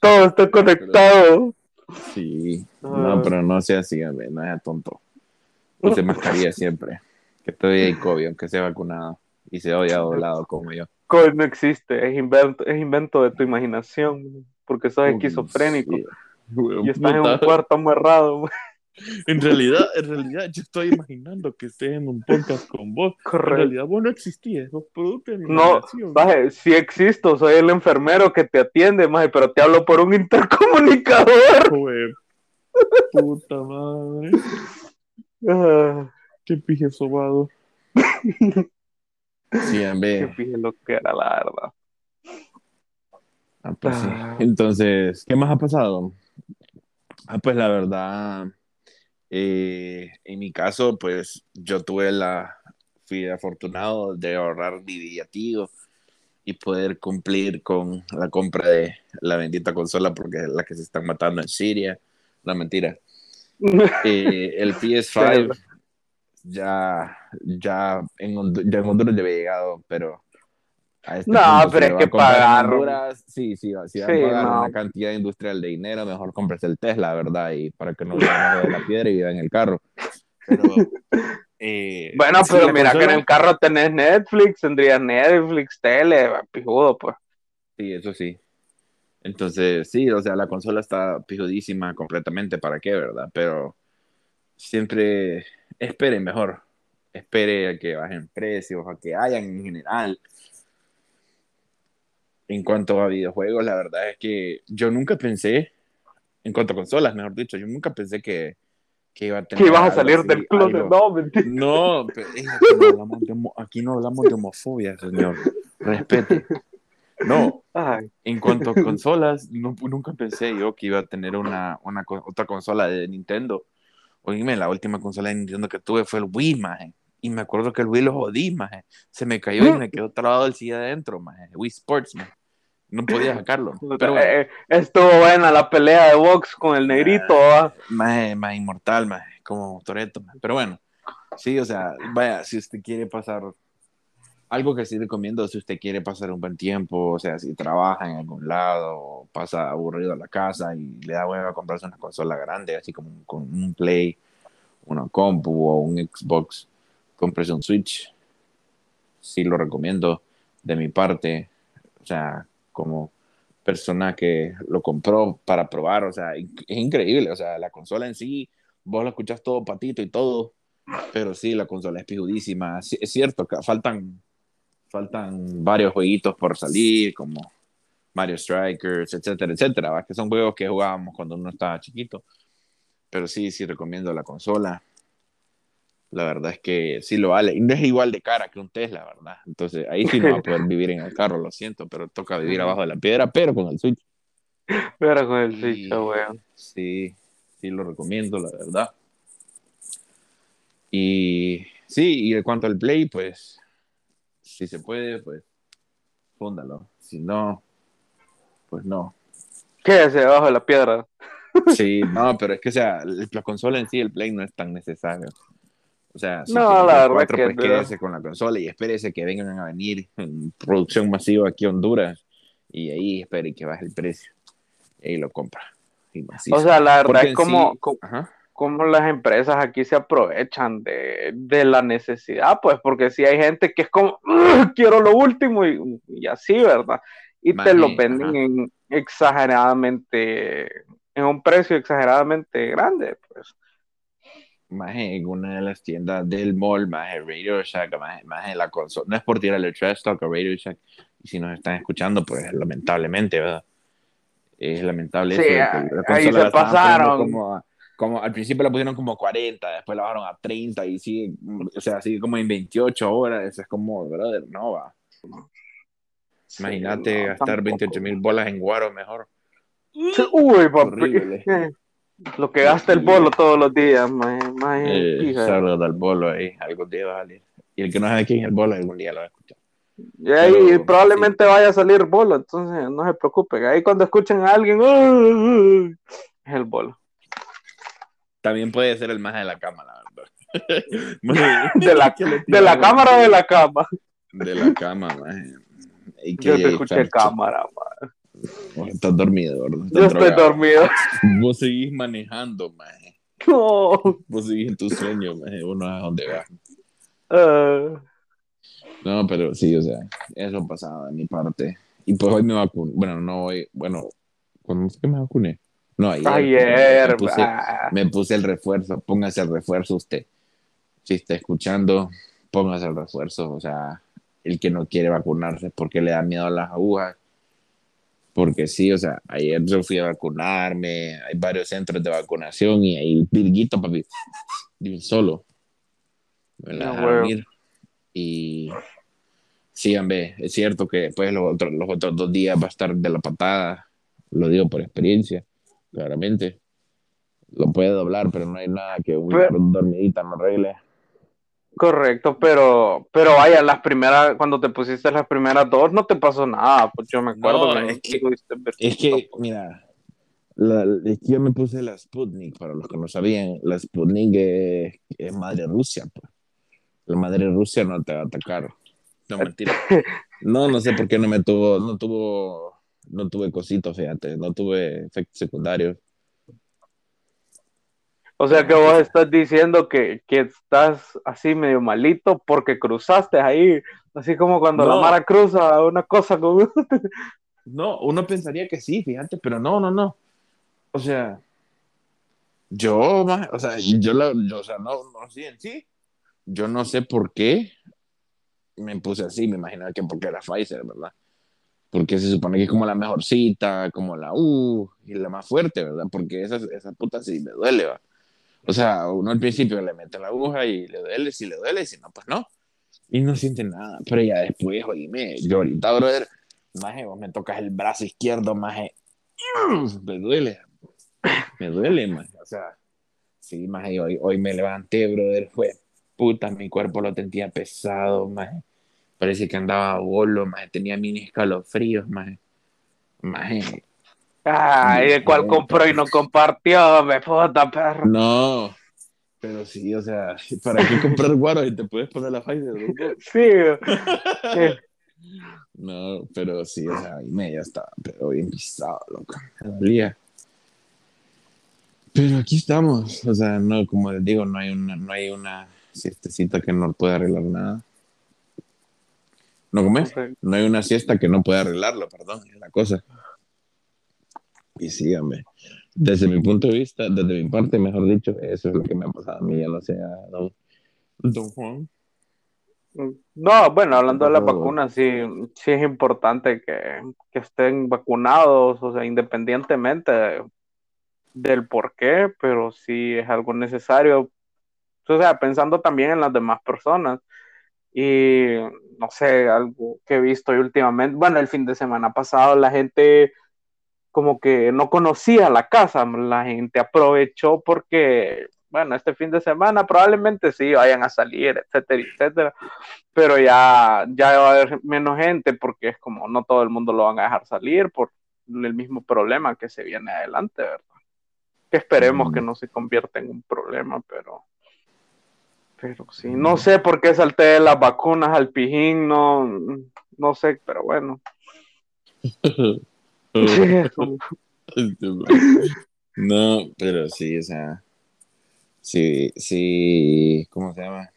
Speaker 1: Todo está conectado.
Speaker 2: Sí.
Speaker 1: Ah.
Speaker 2: No, pero no sea así, no sea tonto. Use mascarilla siempre. Que todavía hay COVID, aunque sea vacunado. Y se haya doblado como yo.
Speaker 1: COVID no existe, es invento, es invento de tu imaginación, porque sos esquizofrénico
Speaker 2: Sí.
Speaker 1: Y estás en un cuarto amarrado.
Speaker 2: En realidad, en realidad, yo estoy imaginando que estés en un podcast con vos. En
Speaker 1: Correcto.
Speaker 2: realidad, vos no existías, sos producto de mi
Speaker 1: No,
Speaker 2: imaginación.
Speaker 1: maje, sí existo, soy el enfermero que te atiende, maje, pero te hablo por un intercomunicador.
Speaker 2: Joder. Puta madre.
Speaker 1: Ah,
Speaker 2: Qué pije sobado. Sí, en
Speaker 1: qué pije lo que era, la verdad.
Speaker 2: Ah, pues sí.
Speaker 1: Ah.
Speaker 2: Entonces, ¿qué más ha pasado? Ah, pues la verdad, eh, en mi caso, pues yo tuve la, fui afortunado de ahorrar dividativo y poder cumplir con la compra de la bendita consola porque es la que se están matando en Siria. No, mentira. Eh, el PS5 ya, ya, en, ya en Honduras ya había llegado, pero este
Speaker 1: No, pero
Speaker 2: si
Speaker 1: es que pagar.
Speaker 2: Honduras, sí, sí, si
Speaker 1: Sí,
Speaker 2: a pagar
Speaker 1: no.
Speaker 2: una cantidad industrial de dinero, mejor compres el Tesla, ¿verdad? Y para que no vaya de la piedra y viva en el carro. Pero, eh,
Speaker 1: Bueno,
Speaker 2: sí,
Speaker 1: pero mira que en
Speaker 2: consola-
Speaker 1: el carro tenés Netflix, tendrías Netflix, tele, pijudo, pues.
Speaker 2: Sí, eso sí. Entonces, sí, o sea, la consola está pijudísima completamente, ¿para qué, verdad? Pero siempre espere mejor. Espere a que bajen precios, a que hayan en general. En cuanto a videojuegos, la verdad es que yo nunca pensé, en cuanto a consolas, mejor dicho, yo nunca pensé que, que iba a tener.
Speaker 1: Que ibas a salir
Speaker 2: así,
Speaker 1: del club.
Speaker 2: algo-
Speaker 1: No, mentira.
Speaker 2: no, pero, eh, aquí, no hablamos de aquí no hablamos de homofobia, señor. Respete. No,
Speaker 1: Ay,
Speaker 2: en cuanto a consolas, no- nunca pensé yo que iba a tener una, otra consola de Nintendo. Oíme, la última consola de Nintendo que tuve fue el Wii, maje. Y me acuerdo que el Wii lo jodí, maje. Se me cayó y me quedó trabado el silla adentro, maje. Wii Sports, maje. No podía sacarlo. Pero bueno,
Speaker 1: eh, estuvo buena la pelea de box con el negrito, ¿va?
Speaker 2: maje, maje, inmortal, maje. Como Toreto, maje. Pero bueno, sí, o sea, vaya, si usted quiere pasar algo que sí recomiendo si usted quiere pasar un buen tiempo, o sea, si trabaja en algún lado, pasa aburrido a la casa y le da hueva comprarse una consola grande, así como con un Play, una compu o un Xbox, cómprese un Switch. Sí lo recomiendo de mi parte, o sea, como persona que lo compró para probar, o sea, es increíble, o sea, la consola en sí, vos lo escuchas todo patito y todo, Pero sí, la consola es pijudísima. Es cierto faltan, faltan varios jueguitos por salir, como Mario Strikers, etcétera, etcétera. Que son juegos que jugábamos cuando uno estaba chiquito. Pero sí, sí recomiendo la consola. La verdad es que sí lo vale. No es igual de cara que un Tesla, ¿verdad? Entonces ahí sí no va a poder vivir en el carro, lo siento, pero toca vivir abajo de la piedra, pero con el Switch.
Speaker 1: Pero con el Switch, weón.
Speaker 2: Sí, sí lo recomiendo, la verdad. Y sí, y en cuanto al Play, pues, si se puede, pues, fúndalo. Si no, pues no.
Speaker 1: Quédese debajo de la piedra.
Speaker 2: Sí, no, pero es que, o sea, la consola en sí, el Play no es tan necesario. O sea, si
Speaker 1: no, la verdad
Speaker 2: cuatro, pues quédese con la consola y espérese que vengan a venir en producción masiva aquí a Honduras y ahí espere que baje el precio y lo compra.
Speaker 1: o sea, la verdad es como, como, las empresas aquí se aprovechan de, de, la necesidad, pues, porque si hay gente que es como, quiero lo último y, y así, ¿verdad? Y te lo venden en exageradamente, en un precio exageradamente grande, pues
Speaker 2: más en una de las tiendas del mall, más en Radio Shack, más, en la consola. No es por tirarle trash talk a Radio Shack. Y si nos están escuchando, pues lamentablemente, ¿verdad? Es lamentable
Speaker 1: sí, eso. La ahí se pasaron.
Speaker 2: Como, como, al principio la pusieron como 40, después la bajaron a 30 y sigue, o sea, sigue como en 28 horas. Eso es como, brother, no va. Imagínate gastar 28 mil bolas en guaro mejor.
Speaker 1: Uy, papi. Lo que gasta el bolo todos los días, más, más
Speaker 2: eh, Saludos al bolo ahí, algún día va a salir. Y el que no sabe quién es el bolo, algún día lo va a escuchar.
Speaker 1: Y ahí probablemente vaya a salir bolo, entonces no se preocupen. Ahí cuando escuchen a alguien, es el bolo.
Speaker 2: También puede ser el más de la cama, la verdad.
Speaker 1: de la, de la cámara o de la cama.
Speaker 2: De la cama, man.
Speaker 1: Yo te escuché cámara, man.
Speaker 2: Estás dormido, ¿verdad?
Speaker 1: Yo estoy dormido.
Speaker 2: Vos seguís manejando, maje.
Speaker 1: No.
Speaker 2: Vos seguís en tu sueño, maje. Uno a dónde va.
Speaker 1: Uh...
Speaker 2: No, pero sí, o sea, eso pasaba de mi parte. Y pues hoy me vacuné. Bueno, no hoy. Bueno, ¿cuándo fue que me vacuné? No, ayer.
Speaker 1: Ayer.
Speaker 2: Me puse, me puse, el refuerzo. Póngase el refuerzo usted. Si está escuchando, póngase el refuerzo. O sea, el que no quiere vacunarse porque le da miedo a las agujas porque sí, o sea, ayer yo fui a vacunarme, hay varios centros de vacunación y ahí virguito, papi, solo. Me la dejaron Y sí, hombre, es cierto que después los otros, los otros dos días va a estar de la patada, lo digo por experiencia, claramente. Lo puede doblar, pero no hay nada que un dormidita no arregle.
Speaker 1: Correcto, pero, pero vaya, las primeras, cuando te pusiste las primeras dos, no te pasó nada, pues yo me acuerdo.
Speaker 2: que es, que, es que, mira, la, yo me puse la Sputnik, para los que no sabían, la Sputnik es, madre Rusia, pues. La madre Rusia no te va a atacar. No, mentira. No, no sé por qué no me tuvo, no tuvo, no tuve cositos, fíjate, no tuve efectos secundarios.
Speaker 1: O sea que vos estás diciendo que, que, estás así medio malito porque cruzaste ahí, así como cuando la Mara cruza una cosa con...
Speaker 2: no, uno pensaría que sí, fíjate, pero no, no, no. O sea, yo, o sea, yo, la, yo o sea, no, no, sí, en sí, yo no sé por qué me puse así, me imaginaba que porque era Pfizer, ¿verdad? Porque se supone que es como la mejor cita, como la U y la más fuerte, ¿verdad? Porque esa, esa puta sí me duele, ¿verdad? O sea, uno al principio le mete la aguja y le duele, si le duele, si no, pues no. Y no siente nada. Pero ya después, oíme, yo ahorita, brother, maje, vos me tocas el brazo izquierdo, maje, me duele. Me duele, maje. O sea, sí, maje, hoy, hoy me levanté, brother, fue puta, mi cuerpo lo sentía pesado, maje. Parece que andaba bolo, maje, tenía mini escalofríos, maje. Maje,
Speaker 1: Ay, de cuál compró y no compartió, me puta perro.
Speaker 2: No, pero sí, o sea, ¿para qué comprar guaro y te puedes poner la Pfizer?
Speaker 1: Sí.
Speaker 2: no, pero sí, o sea, y media estaba, pero bien pisado, loco. Me Pero aquí estamos, o sea, no, como les digo, no hay una, no hay una siestecita que no pueda arreglar nada. ¿No comes? No hay una siesta que no pueda arreglarlo, perdón, es la cosa. Y síganme. Desde mi punto de vista, desde mi parte, mejor dicho, eso es lo que me ha pasado a mí, ya no sé, Don Juan.
Speaker 1: No, bueno, hablando de las vacunas, sí, sí es importante que, que, estén vacunados, o sea, independientemente del por qué, pero sí es algo necesario. O sea, pensando también en las demás personas. Y no sé, algo que he visto últimamente, bueno, el fin de semana pasado la gente como que no conocía la casa, la gente aprovechó porque, bueno, este fin de semana probablemente sí vayan a salir, etcétera, etcétera, pero ya, ya va a haber menos gente porque es como no todo el mundo lo van a dejar salir por el mismo problema que se viene adelante, ¿verdad? Que esperemos que mm. no se convierta en un problema, pero pero sí, no sé por qué salté de las vacunas al pijín, no, no sé, pero bueno.
Speaker 2: no, pero sí, o sea, sí, sí, ¿cómo se llama?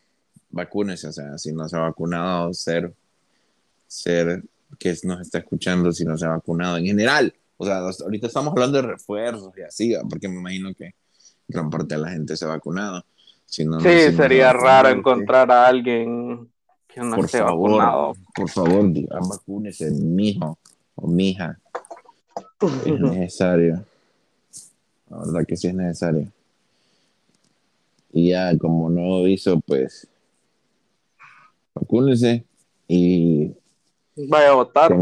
Speaker 2: Vacunas, o sea, si no se ha vacunado, ser, ser que nos está escuchando si no se ha vacunado en general. O sea, ahorita estamos hablando de refuerzos y así, porque me imagino que gran parte de la gente se ha vacunado
Speaker 1: sí, sería raro encontrar a alguien que no esté vacunado.
Speaker 2: Por favor, vacúnese, mijo o mija. Es necesario. La verdad que sí es necesario. Y ya, como no hizo, pues vacúnese y
Speaker 1: vaya a votar.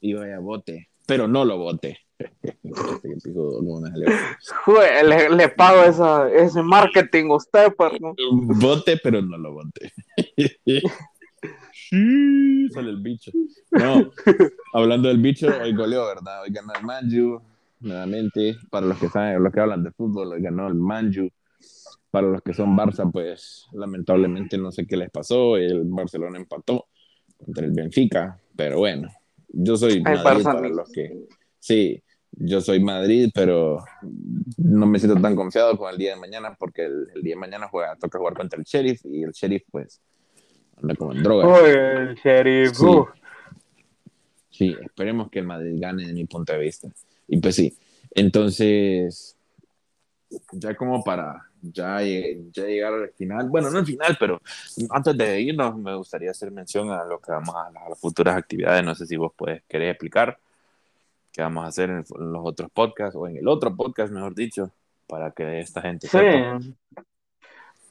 Speaker 2: Y vaya a vote, pero no lo vote
Speaker 1: le, le, pago esa, ese marketing a usted, pero
Speaker 2: Vote, pero no lo vote. sí, sale el bicho. No, hablando del bicho, hoy goleó, ¿verdad? Hoy ganó el Manju, nuevamente. Para los que saben, los que hablan de fútbol, hoy ganó el Manju. Para los que son Barça, pues lamentablemente no sé qué les pasó. El Barcelona empató contra el Benfica, pero bueno, yo soy Madrid para los que Sí, yo soy Madrid, pero no me siento tan confiado con el día de mañana porque el, día de mañana juega, toca jugar contra el Sheriff y el Sheriff pues anda como en droga.
Speaker 1: el Sheriff.
Speaker 2: Sí. esperemos que el Madrid gane de mi punto de vista. Y pues sí, entonces ya como para ya, ya llegar al final, bueno, no al final, pero antes de irnos me gustaría hacer mención a lo que vamos a, a las futuras actividades, no sé si vos puedes querer explicar que vamos a hacer en, los otros podcasts, o en el otro podcast, mejor dicho, para que esta gente
Speaker 1: sí.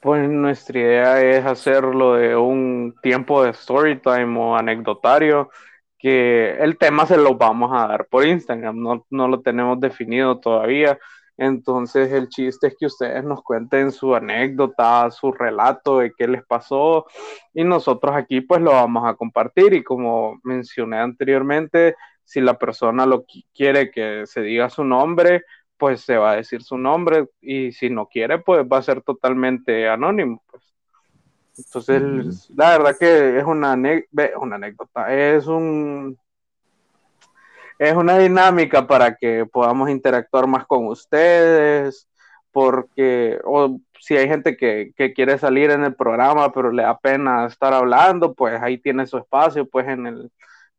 Speaker 1: Pues nuestra idea es hacerlo de un tiempo de story time o anecdotario, que el tema se lo vamos a dar por Instagram, no, no lo tenemos definido todavía. Entonces el chiste es que ustedes nos cuenten su anécdota, su relato de qué les pasó y nosotros aquí pues lo vamos a compartir y como mencioné anteriormente, si la persona lo quiere que se diga su nombre, pues se va a decir su nombre y si no quiere, pues va a ser totalmente anónimo. Pues. Entonces, la verdad que es una, una anécdota, es un es una dinámica para que podamos interactuar más con ustedes, porque o si hay gente que, que, quiere salir en el programa, pero le da pena estar hablando, pues ahí tiene su espacio, pues en el,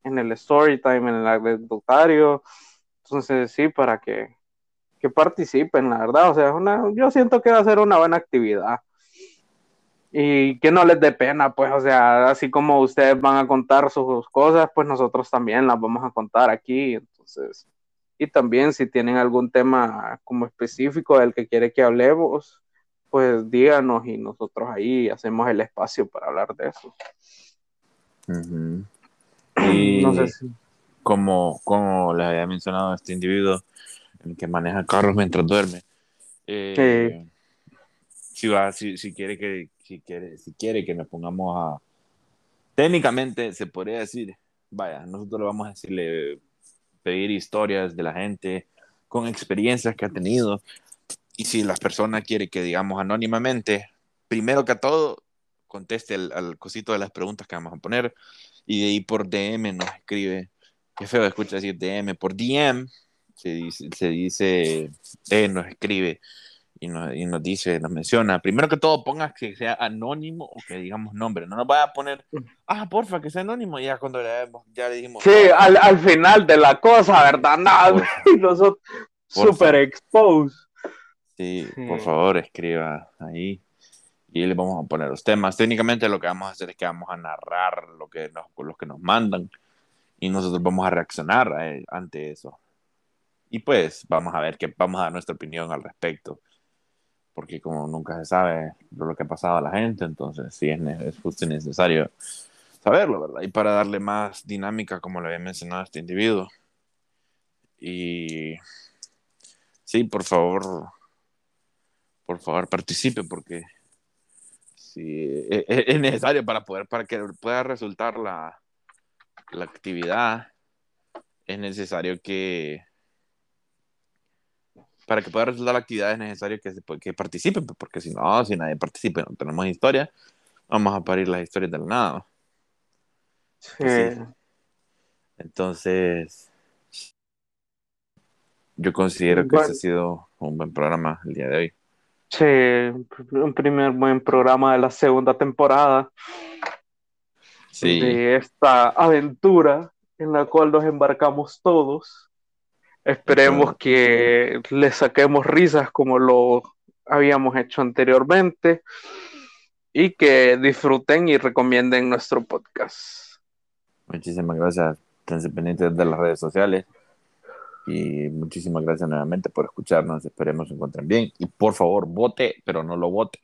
Speaker 1: en el story time, en el anecdotario. Entonces, sí, para que, que participen, la verdad. O sea, una, yo siento que va a ser una buena actividad. Y que no les dé pena, pues, o sea, así como ustedes van a contar sus cosas, pues nosotros también las vamos a contar aquí. Entonces, y también si tienen algún tema como específico del que quiere que hablemos, pues díganos y nosotros ahí hacemos el espacio para hablar de eso.
Speaker 2: Y como, como les había mencionado este individuo, que maneja carros mientras duerme, eh, si, va, si, si, quiere que, si, quiere, si quiere que nos pongamos a... Técnicamente se podría decir, vaya, nosotros le vamos a decirle, pedir historias de la gente con experiencias que ha tenido. Y si la persona quiere que digamos anónimamente, primero que todo, conteste al cosito de las preguntas que vamos a poner y de ahí por DM nos escribe, qué feo escucha decir DM, por DM se dice, se dice eh, nos escribe y nos, y nos, dice, nos menciona, primero que todo pongas que sea anónimo o que digamos nombre, no nos vaya a poner, ah, porfa, que sea anónimo, ya cuando le, ya le dijimos.
Speaker 1: Sí, al, al, final de la cosa, ¿verdad? Nada, nosotros super exposed.
Speaker 2: Sí, por favor, escriba ahí y les vamos a poner los temas. Técnicamente lo que vamos a hacer es que vamos a narrar lo que nos, lo que nos mandan y nosotros vamos a reaccionar ante eso. Y pues vamos a ver que vamos a dar nuestra opinión al respecto. Porque como nunca se sabe lo que ha pasado a la gente, entonces sí es, es justo necesario saberlo, ¿verdad? Y para darle más dinámica, como lo había mencionado este individuo. Y sí, por favor, por favor participe porque e, e, es, necesario para poder, para que pueda resultar la, la actividad, es necesario que para que pueda resultar la actividad es necesario que, que participen, pues, porque si no, si nadie participa no tenemos historia, vamos a parir las historias del nada. Sí. Entonces, yo considero que este ha sido un buen programa el día de hoy.
Speaker 1: Sí, un primer buen programa de la segunda temporada de esta aventura en la cual nos embarcamos todos. Esperemos que le saquemos risas como lo habíamos hecho anteriormente y que disfruten y recomienden nuestro podcast.
Speaker 2: Muchísimas gracias. Estén pendientes de las redes sociales. Y muchísimas gracias nuevamente por escucharnos. Esperemos se encuentren bien. Y por favor, vote, pero no lo vote.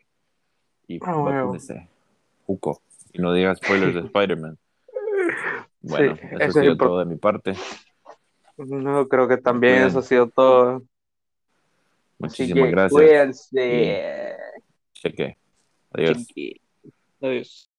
Speaker 2: Y oh, Juco. Y no diga spoilers de Spider-Man. Bueno, eso ha sido todo de mi parte.
Speaker 1: No, creo que también eso ha sido todo.
Speaker 2: Muchísimas gracias. Cuídense. Cheque. Adiós.
Speaker 1: Adiós.